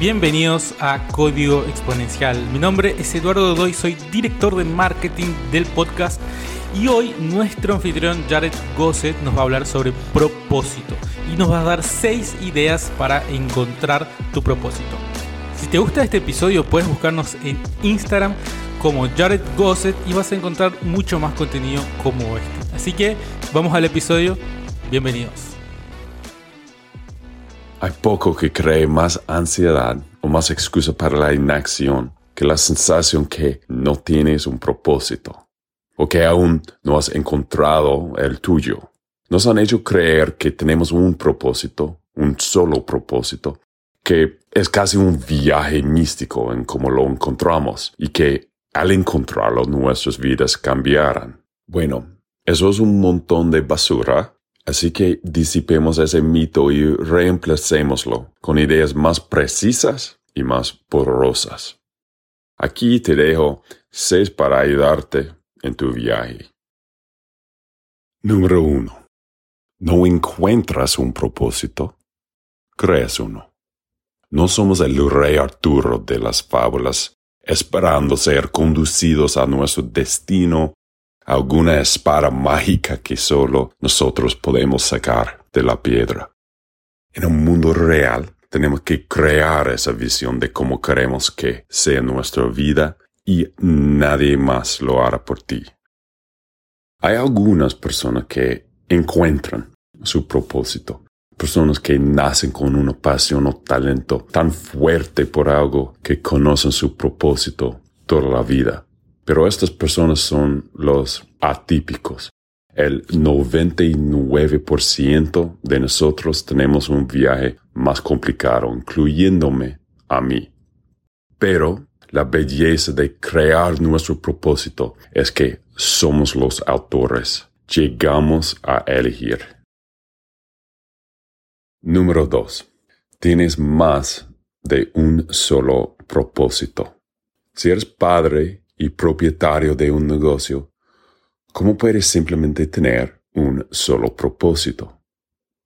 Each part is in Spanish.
Bienvenidos a Código Exponencial. Mi nombre es Eduardo Doy, soy director de marketing del podcast y hoy nuestro anfitrión Jared Gosset nos va a hablar sobre propósito y nos va a dar 6 ideas para encontrar tu propósito. Si te gusta este episodio puedes buscarnos en Instagram como Jared Gosset y vas a encontrar mucho más contenido como este. Así que vamos al episodio. Bienvenidos. Hay poco que cree más ansiedad o más excusa para la inacción que la sensación que no tienes un propósito o que aún no has encontrado el tuyo. Nos han hecho creer que tenemos un propósito, un solo propósito, que es casi un viaje místico en cómo lo encontramos y que al encontrarlo nuestras vidas cambiarán. Bueno, eso es un montón de basura Así que disipemos ese mito y reemplacémoslo con ideas más precisas y más poderosas. Aquí te dejo seis para ayudarte en tu viaje. Número uno. No encuentras un propósito, creas uno. No somos el rey Arturo de las fábulas, esperando ser conducidos a nuestro destino alguna espada mágica que solo nosotros podemos sacar de la piedra. En un mundo real tenemos que crear esa visión de cómo queremos que sea nuestra vida y nadie más lo hará por ti. Hay algunas personas que encuentran su propósito, personas que nacen con una pasión o talento tan fuerte por algo que conocen su propósito toda la vida. Pero estas personas son los atípicos. El 99% de nosotros tenemos un viaje más complicado, incluyéndome a mí. Pero la belleza de crear nuestro propósito es que somos los autores. Llegamos a elegir. Número 2. Tienes más de un solo propósito. Si eres padre y propietario de un negocio, ¿cómo puedes simplemente tener un solo propósito?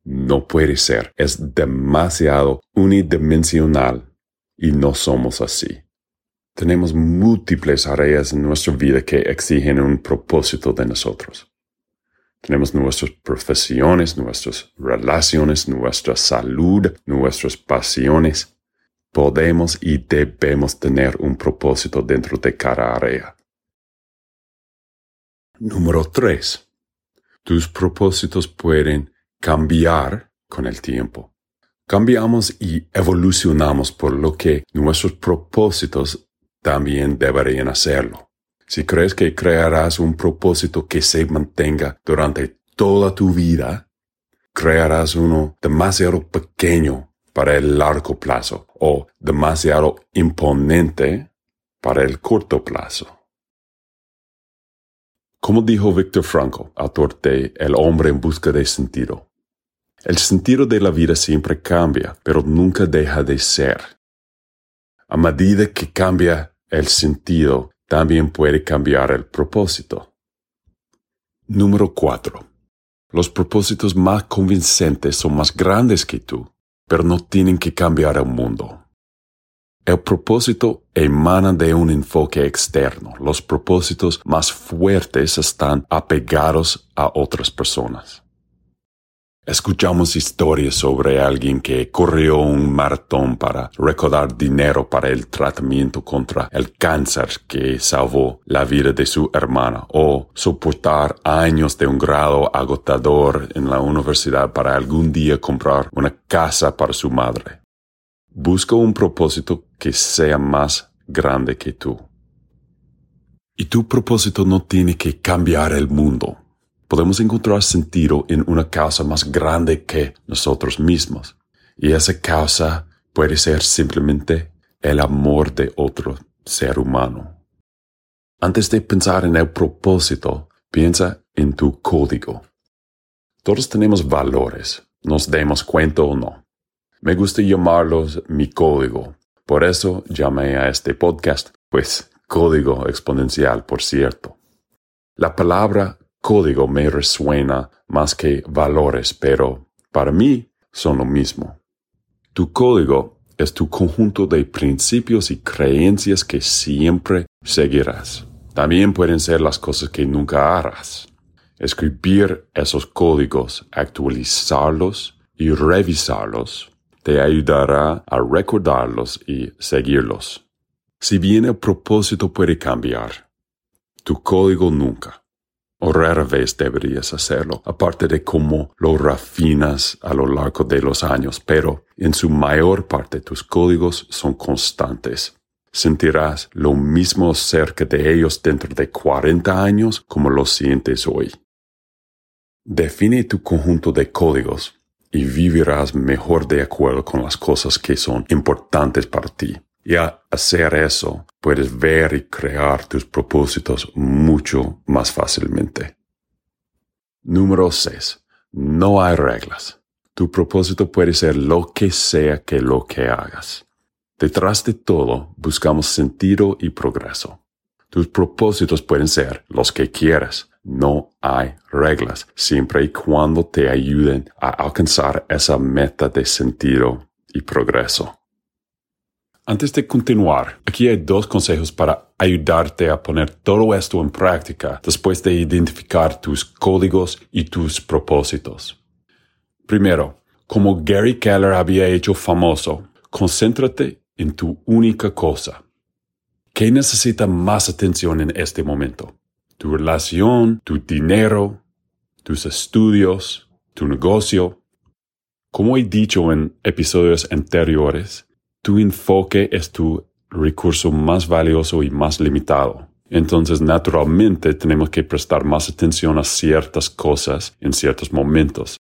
No puede ser, es demasiado unidimensional y no somos así. Tenemos múltiples áreas en nuestra vida que exigen un propósito de nosotros. Tenemos nuestras profesiones, nuestras relaciones, nuestra salud, nuestras pasiones, podemos y debemos tener un propósito dentro de cada área. Número 3. Tus propósitos pueden cambiar con el tiempo. Cambiamos y evolucionamos por lo que nuestros propósitos también deberían hacerlo. Si crees que crearás un propósito que se mantenga durante toda tu vida, crearás uno demasiado pequeño para el largo plazo o demasiado imponente para el corto plazo. Como dijo Víctor Franco, autor de El hombre en busca de sentido, el sentido de la vida siempre cambia, pero nunca deja de ser. A medida que cambia el sentido, también puede cambiar el propósito. Número 4. Los propósitos más convincentes son más grandes que tú pero no tienen que cambiar el mundo. El propósito emana de un enfoque externo. Los propósitos más fuertes están apegados a otras personas. Escuchamos historias sobre alguien que corrió un maratón para recaudar dinero para el tratamiento contra el cáncer que salvó la vida de su hermana o soportar años de un grado agotador en la universidad para algún día comprar una casa para su madre. Busca un propósito que sea más grande que tú. Y tu propósito no tiene que cambiar el mundo podemos encontrar sentido en una causa más grande que nosotros mismos. Y esa causa puede ser simplemente el amor de otro ser humano. Antes de pensar en el propósito, piensa en tu código. Todos tenemos valores, nos demos cuenta o no. Me gusta llamarlos mi código. Por eso llamé a este podcast, pues código exponencial, por cierto. La palabra código me resuena más que valores, pero para mí son lo mismo. Tu código es tu conjunto de principios y creencias que siempre seguirás. También pueden ser las cosas que nunca harás. Escribir esos códigos, actualizarlos y revisarlos te ayudará a recordarlos y seguirlos. Si bien el propósito puede cambiar, tu código nunca o rara vez deberías hacerlo, aparte de cómo lo refinas a lo largo de los años, pero en su mayor parte tus códigos son constantes. Sentirás lo mismo cerca de ellos dentro de 40 años como lo sientes hoy. Define tu conjunto de códigos y vivirás mejor de acuerdo con las cosas que son importantes para ti. Y al hacer eso, puedes ver y crear tus propósitos mucho más fácilmente. Número 6. No hay reglas. Tu propósito puede ser lo que sea que lo que hagas. Detrás de todo, buscamos sentido y progreso. Tus propósitos pueden ser los que quieras. No hay reglas, siempre y cuando te ayuden a alcanzar esa meta de sentido y progreso. Antes de continuar, aquí hay dos consejos para ayudarte a poner todo esto en práctica después de identificar tus códigos y tus propósitos. Primero, como Gary Keller había hecho famoso, concéntrate en tu única cosa. ¿Qué necesita más atención en este momento? ¿Tu relación, tu dinero, tus estudios, tu negocio? Como he dicho en episodios anteriores, tu enfoque es tu recurso más valioso y más limitado. Entonces, naturalmente, tenemos que prestar más atención a ciertas cosas en ciertos momentos.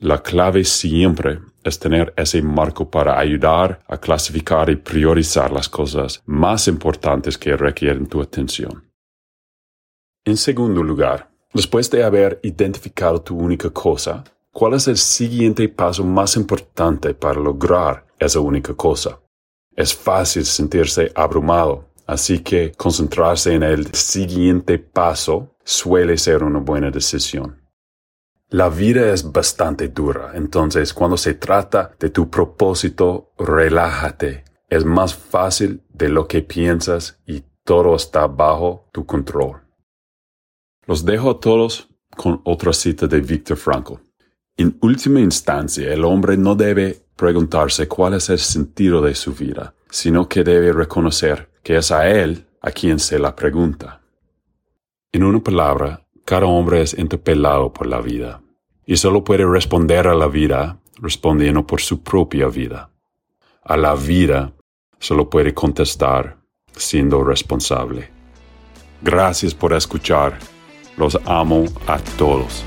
La clave siempre es tener ese marco para ayudar a clasificar y priorizar las cosas más importantes que requieren tu atención. En segundo lugar, después de haber identificado tu única cosa, ¿cuál es el siguiente paso más importante para lograr esa única cosa? Es fácil sentirse abrumado, así que concentrarse en el siguiente paso suele ser una buena decisión. La vida es bastante dura, entonces cuando se trata de tu propósito, relájate. Es más fácil de lo que piensas y todo está bajo tu control. Los dejo a todos con otra cita de Viktor Frankl. En última instancia, el hombre no debe preguntarse cuál es el sentido de su vida, sino que debe reconocer que es a él a quien se la pregunta. En una palabra, cada hombre es interpelado por la vida y solo puede responder a la vida respondiendo por su propia vida. A la vida solo puede contestar siendo responsable. Gracias por escuchar. Los amo a todos.